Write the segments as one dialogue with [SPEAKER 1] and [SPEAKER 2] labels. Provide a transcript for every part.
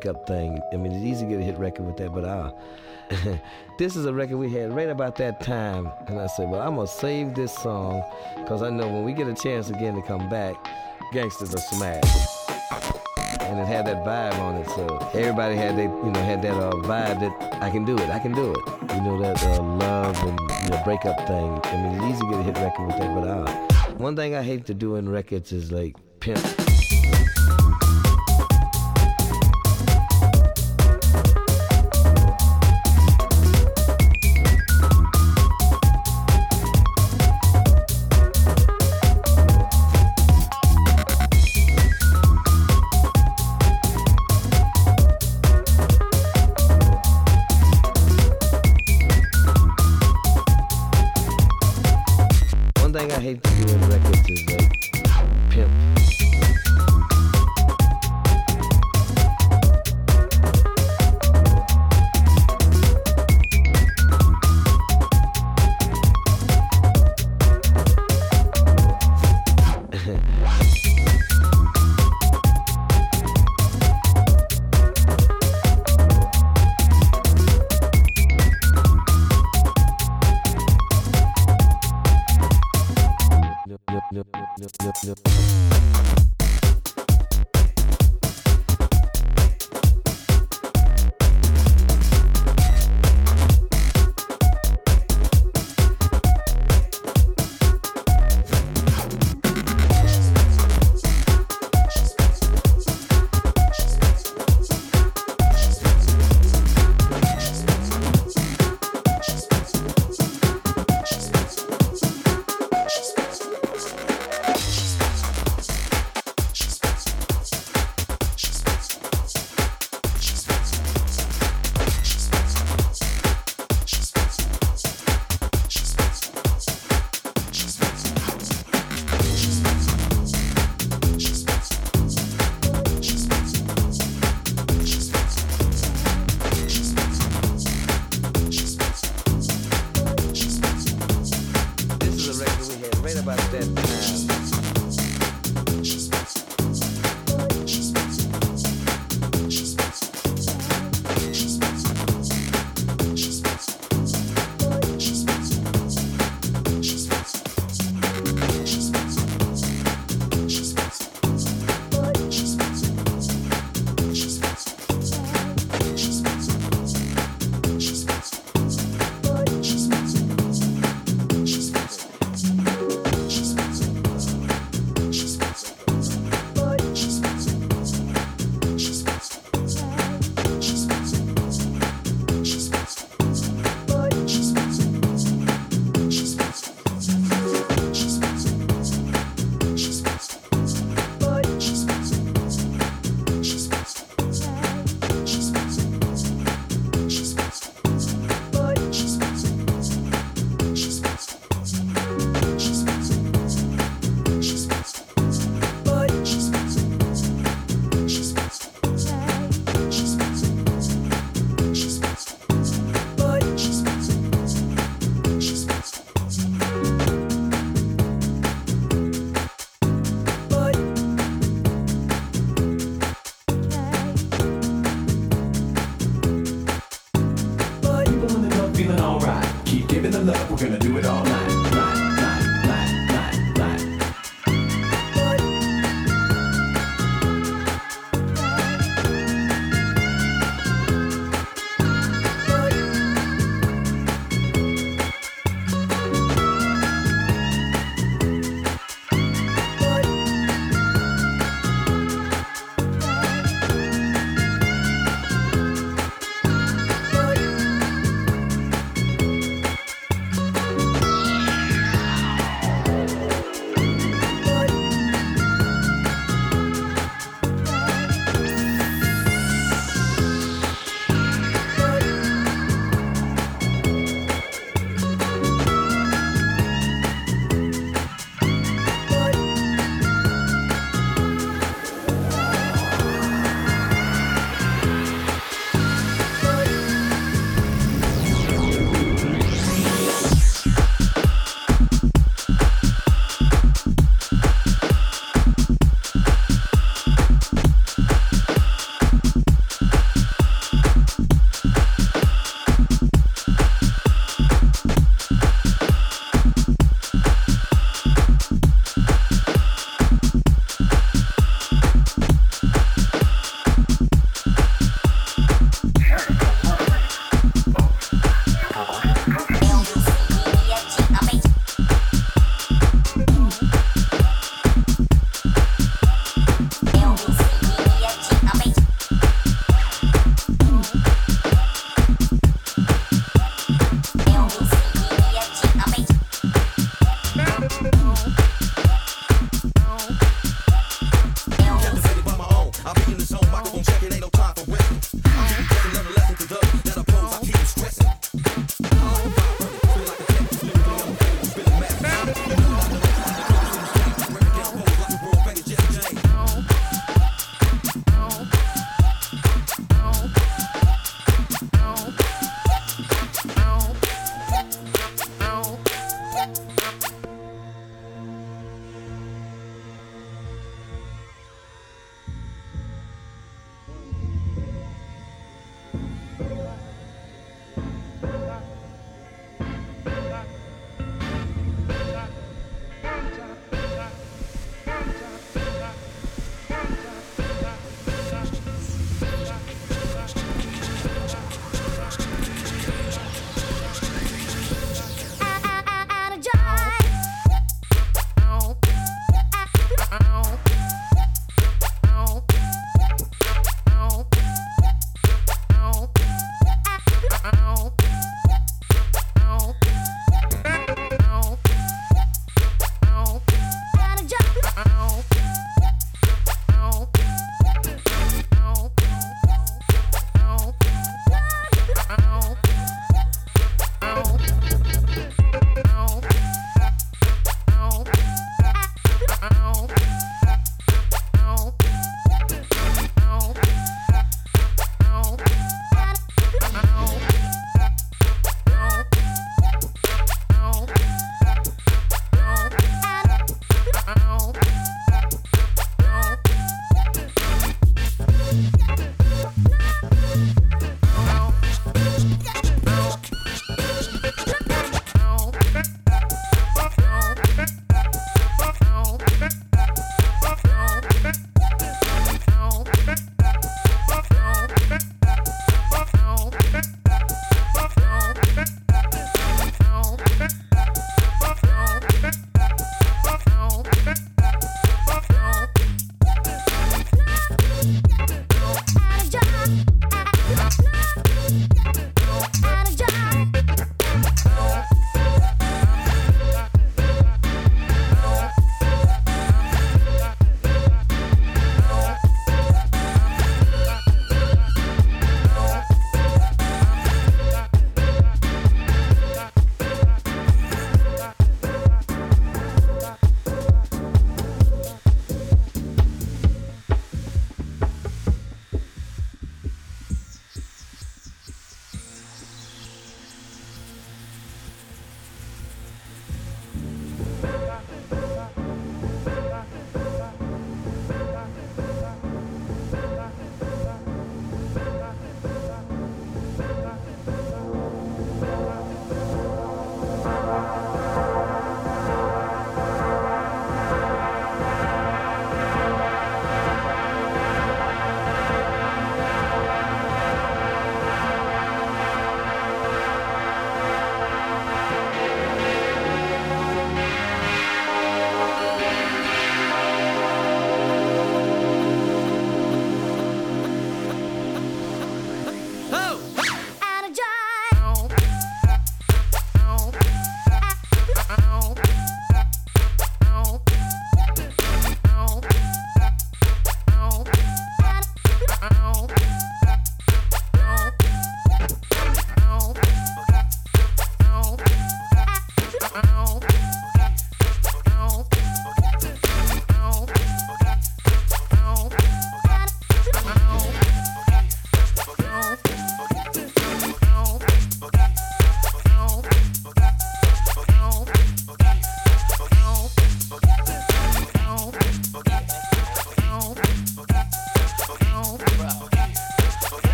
[SPEAKER 1] breakup thing. I mean, it's easy to get a hit record with that, but uh, this is a record we had right about that time. And I said, well, I'm going to save this song because I know when we get a chance again to come back, Gangsters are smash. And it had that vibe on it, so everybody had they, you know, had that uh, vibe that I can do it, I can do it. You know that uh, love and you know breakup thing. I mean, it's easy to get a hit record with that, but uh, one thing I hate to do in records is like pimp.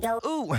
[SPEAKER 2] Go.
[SPEAKER 3] Ooh,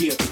[SPEAKER 4] Yeah.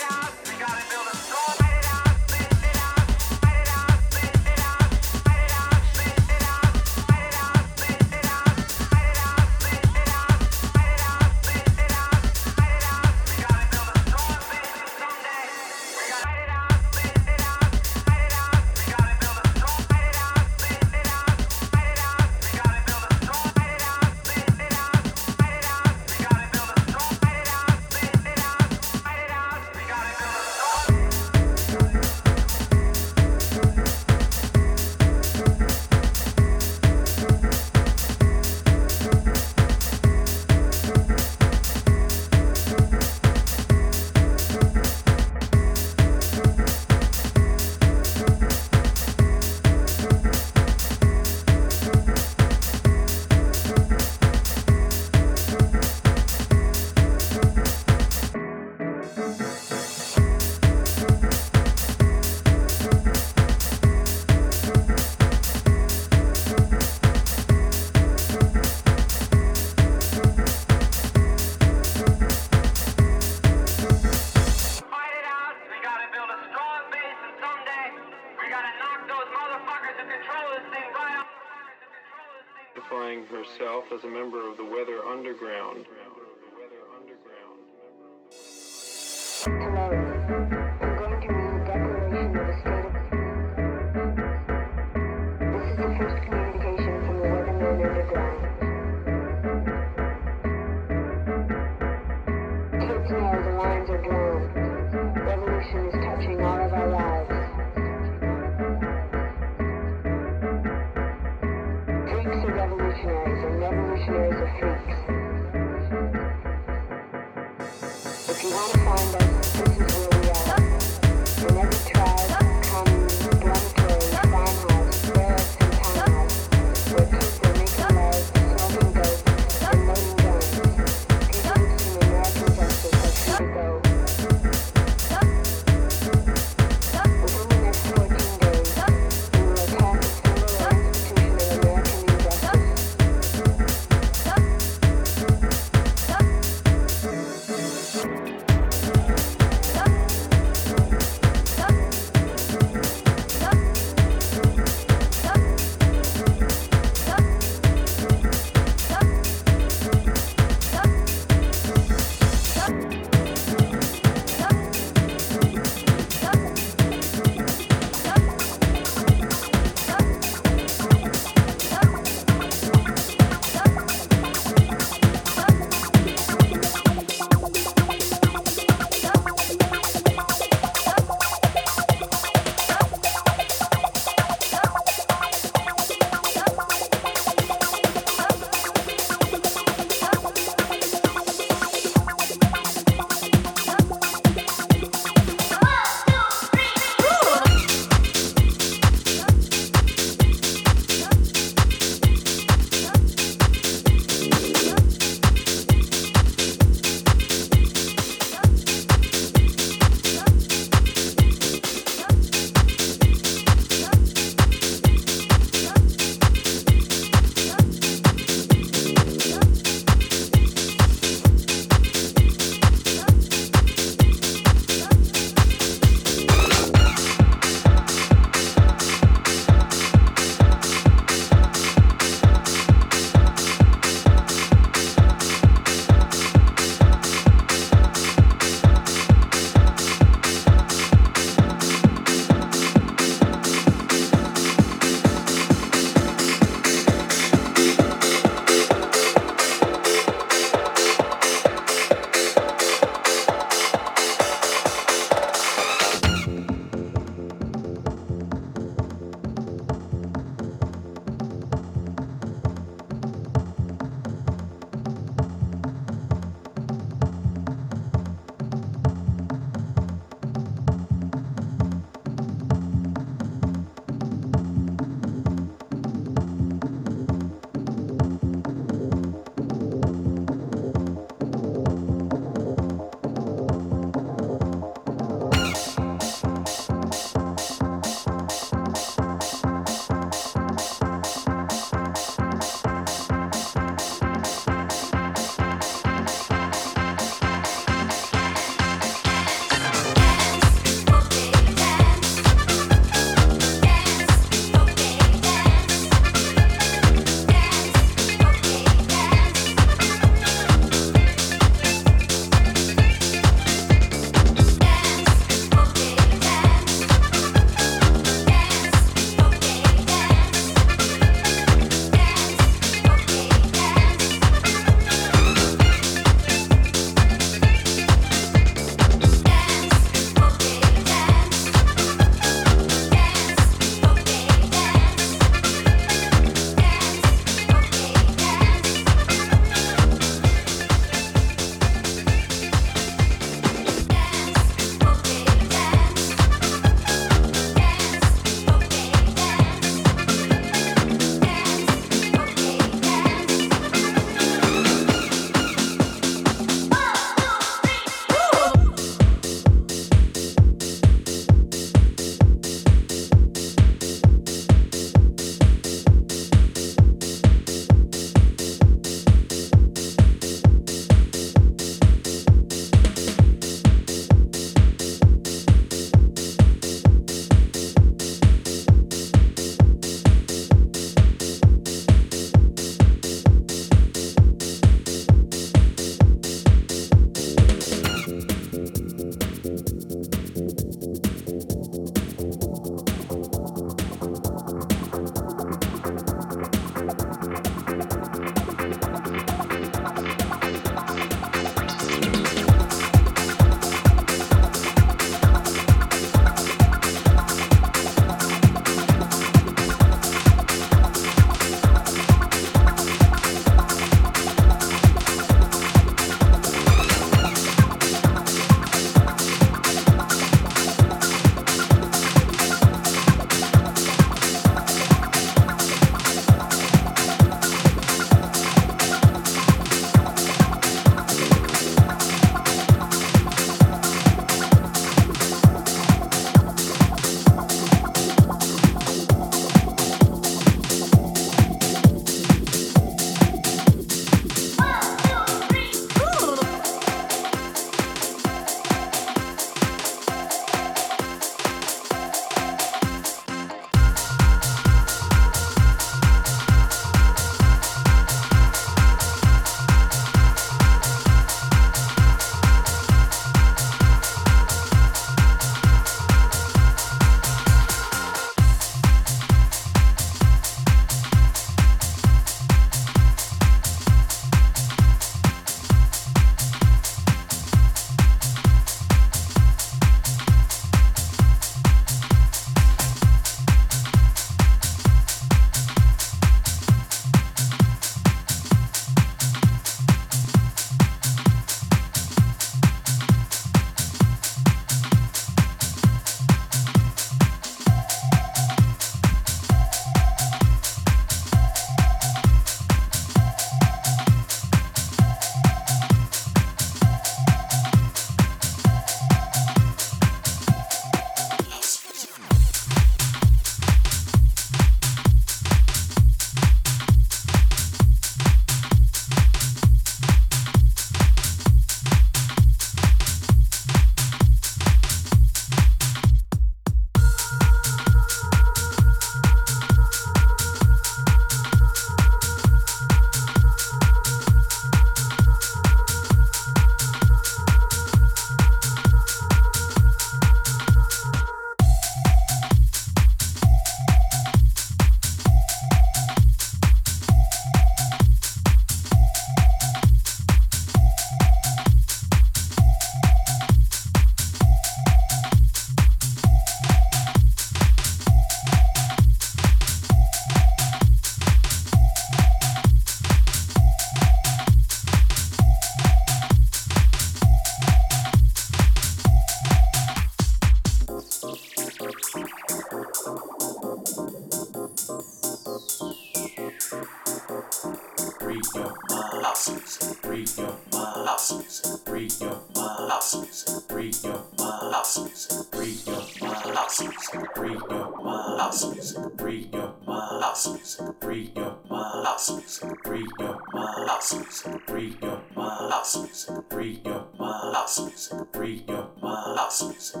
[SPEAKER 5] House
[SPEAKER 6] music. Free your mind. House music. Free your mind. House music. Free your mind. House music. Free your mind. House music. Free your mind. House music.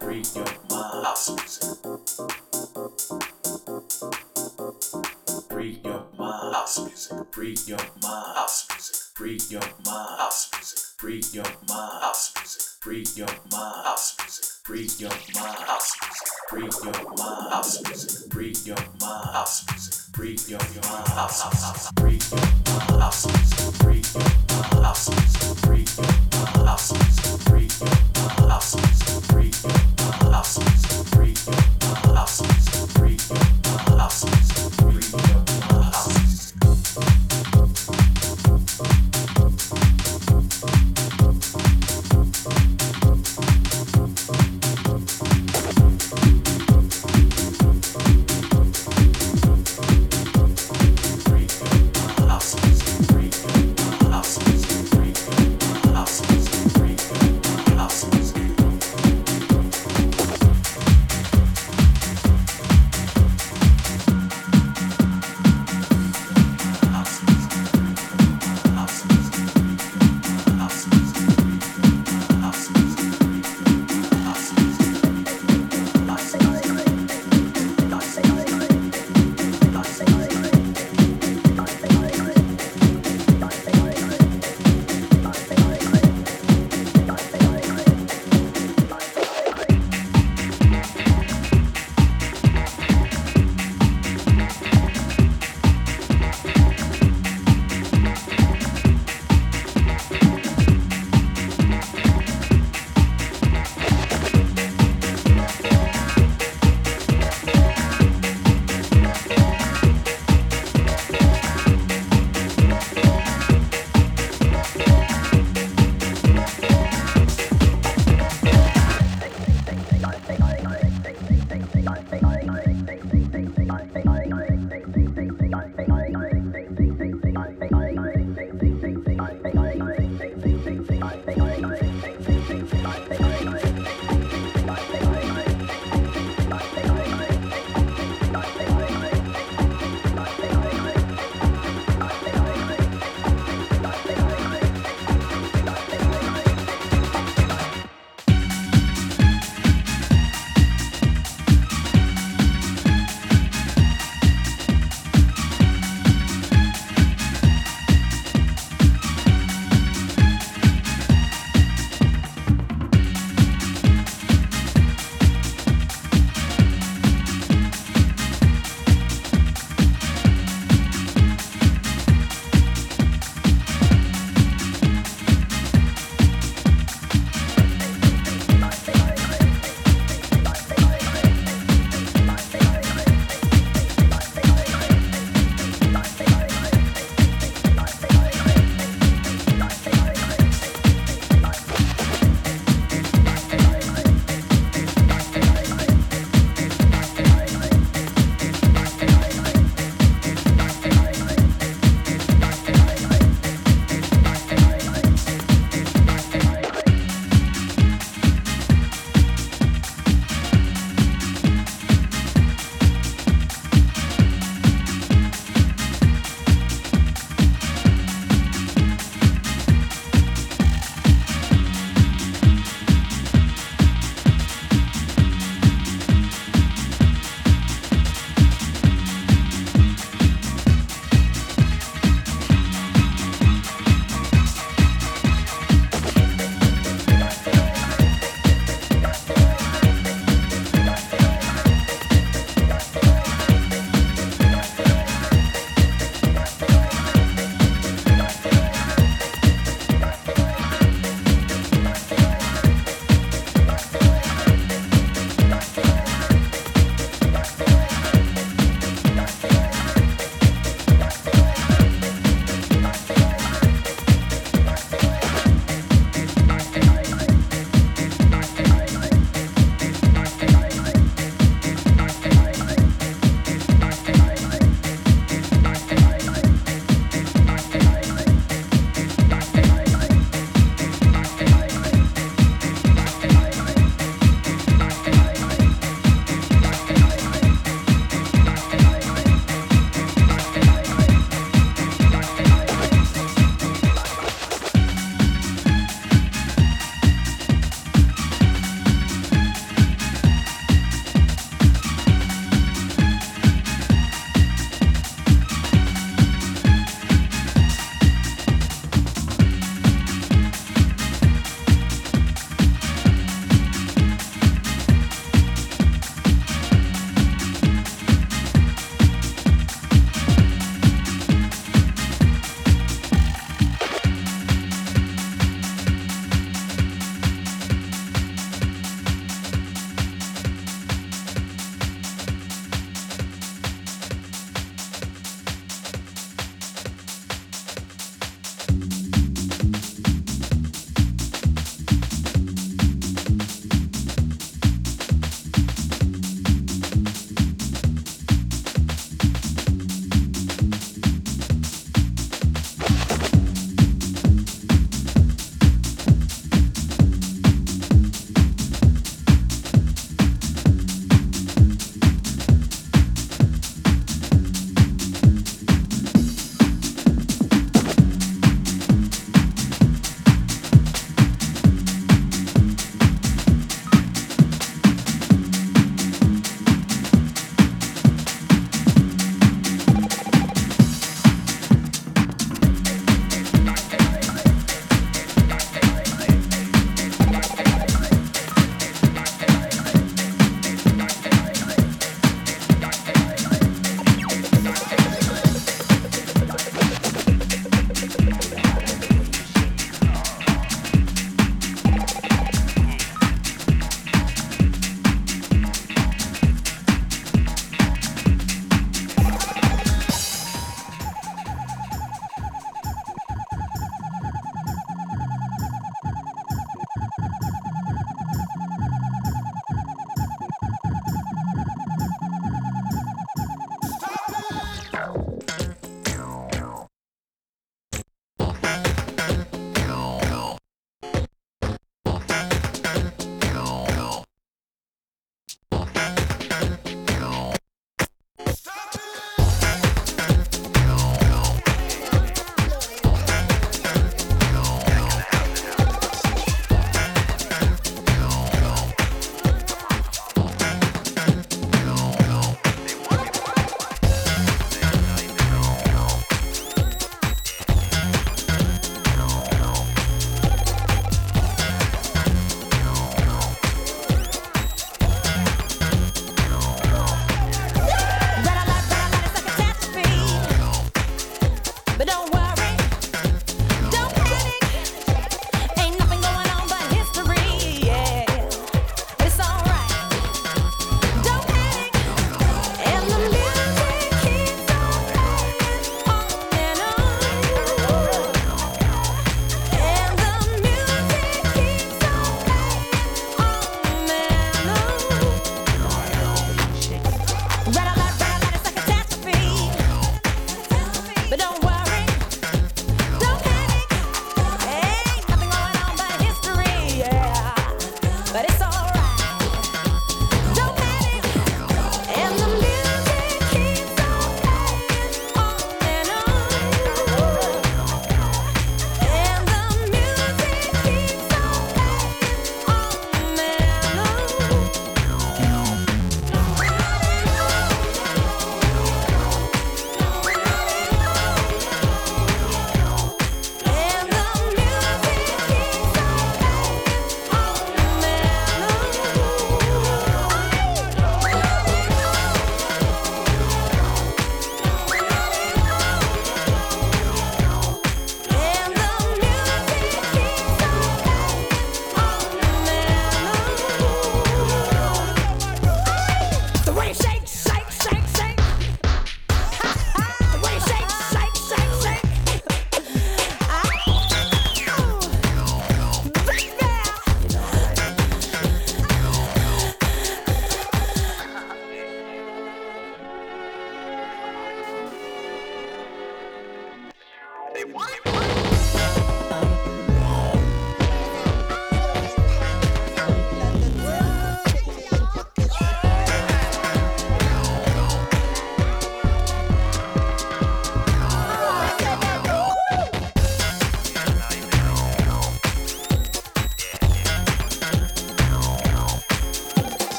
[SPEAKER 6] Free your mind. House music. Free your mind. House music. Free your mind. House music. Free your mind. House music. Free your mind. House music. Free your mind. House music. Free your mind. House music. Free your mind. House music. Free your mind. House music. Free your mind. House music. Free your mind. House music. Free your mind. House music. Free your mind. House music. Free your mind. House music. Free your mind. House music. Free your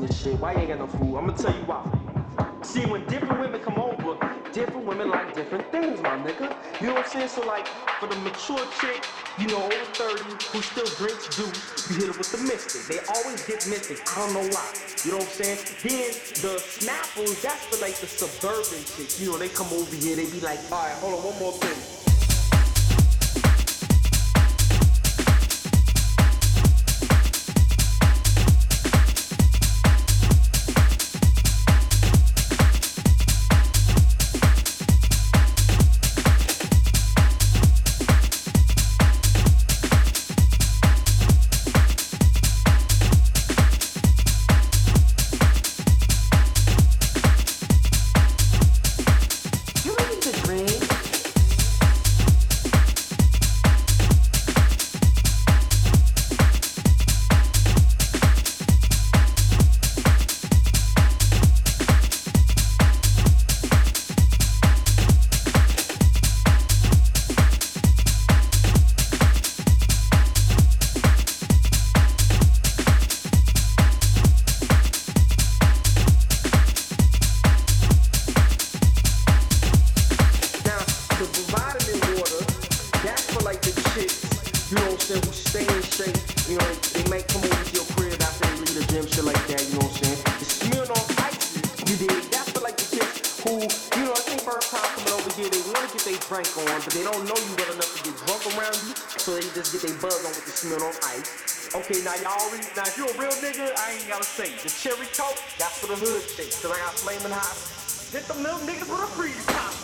[SPEAKER 3] in your shit? Why you ain't got no food? I'm gonna tell you why. See, when different women come over, different women like different things, my nigga. You know what I'm saying? So, like, for the mature chick, you know, over 30, who still drinks juice, you hit her with the Mistic. They always get Mistic. I don't know why. You know what I'm saying? Then the snapples, that's for like the suburban chicks. You know, they come over here, they be like, all right, hold on, one more thing. Just get their buzz on with the Smirnoff ice. Okay, now y'all already, now if you a real nigga, I ain't gotta say. The cherry coke, that's for the hood chicks, cause I got flaming hot. Hit them little niggas with a freeze pop.